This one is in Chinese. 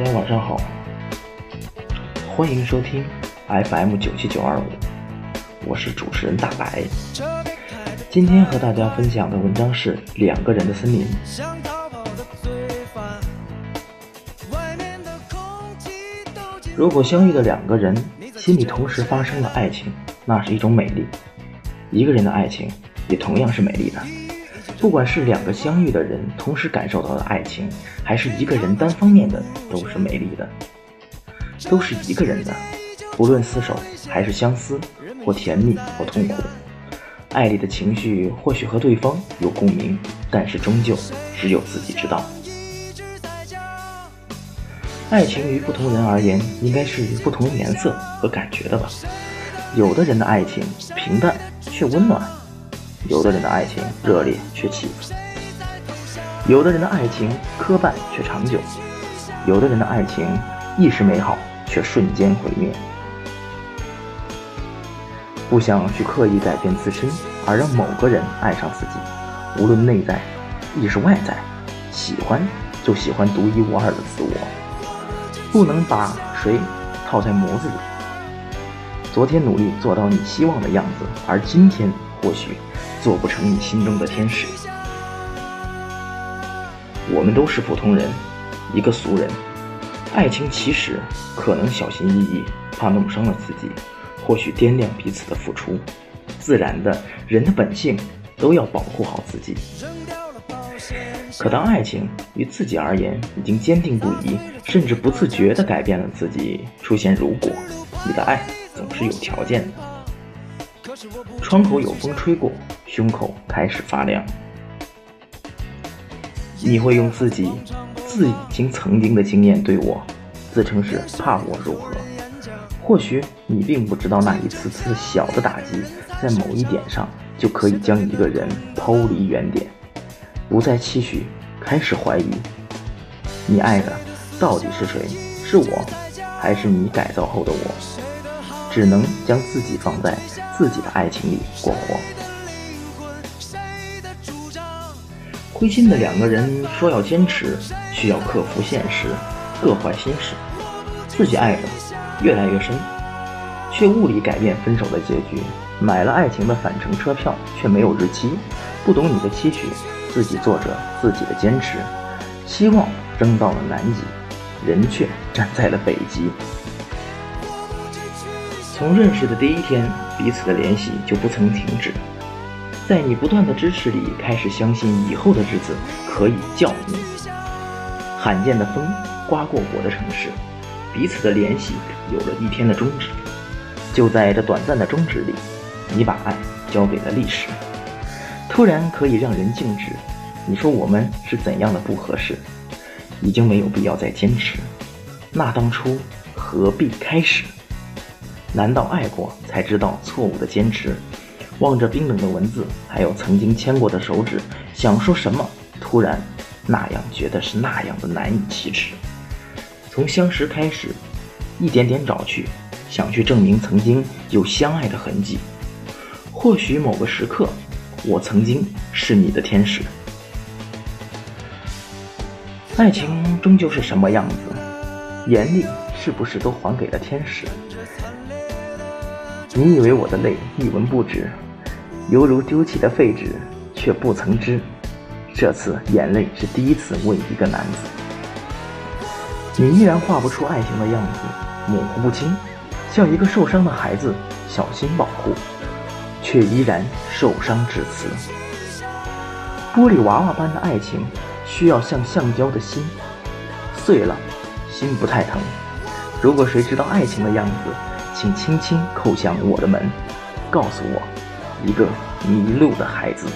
大家晚上好，欢迎收听 FM 九七九二五，我是主持人大白。今天和大家分享的文章是《两个人的森林》。如果相遇的两个人心里同时发生了爱情，那是一种美丽；一个人的爱情也同样是美丽的。不管是两个相遇的人同时感受到的爱情，还是一个人单方面的，都是美丽的，都是一个人的。不论厮守还是相思，或甜蜜或痛苦，爱里的情绪或许和对方有共鸣，但是终究只有自己知道。爱情于不同人而言，应该是不同颜色和感觉的吧。有的人的爱情平淡却温暖。有的人的爱情热烈却起伏，有的人的爱情磕绊却长久，有的人的爱情一时美好却瞬间毁灭。不想去刻意改变自身，而让某个人爱上自己，无论内在亦是外在，喜欢就喜欢独一无二的自我，不能把谁套在模子里。昨天努力做到你希望的样子，而今天或许。做不成你心中的天使。我们都是普通人，一个俗人。爱情起始可能小心翼翼，怕弄伤了自己，或许掂量彼此的付出。自然的，人的本性都要保护好自己。可当爱情于自己而言已经坚定不移，甚至不自觉地改变了自己，出现如果，你的爱总是有条件的。窗口有风吹过，胸口开始发凉。你会用自己自已经曾经的经验对我，自称是怕我如何？或许你并不知道，那一次次小的打击，在某一点上就可以将一个人抛离原点，不再期许，开始怀疑，你爱的到底是谁？是我，还是你改造后的我？只能将自己放在自己的爱情里过活。灰心的两个人说要坚持，需要克服现实，各怀心事。自己爱的越来越深，却物理改变分手的结局。买了爱情的返程车票，却没有日期。不懂你的期许，自己做着自己的坚持。希望扔到了南极，人却站在了北极。从认识的第一天，彼此的联系就不曾停止。在你不断的支持里，开始相信以后的日子可以叫你。罕见的风刮过我的城市，彼此的联系有了一天的终止。就在这短暂的终止里，你把爱交给了历史，突然可以让人静止。你说我们是怎样的不合适？已经没有必要再坚持。那当初何必开始？难道爱过才知道错误的坚持？望着冰冷的文字，还有曾经牵过的手指，想说什么，突然那样觉得是那样的难以启齿。从相识开始，一点点找去，想去证明曾经有相爱的痕迹。或许某个时刻，我曾经是你的天使。爱情终究是什么样子？严厉是不是都还给了天使？你以为我的泪一文不值，犹如丢弃的废纸，却不曾知，这次眼泪是第一次为一个男子。你依然画不出爱情的样子，模糊不清，像一个受伤的孩子，小心保护，却依然受伤至此。玻璃娃娃般的爱情，需要像橡胶的心，碎了，心不太疼。如果谁知道爱情的样子？请轻轻叩响我的门，告诉我，一个迷路的孩子。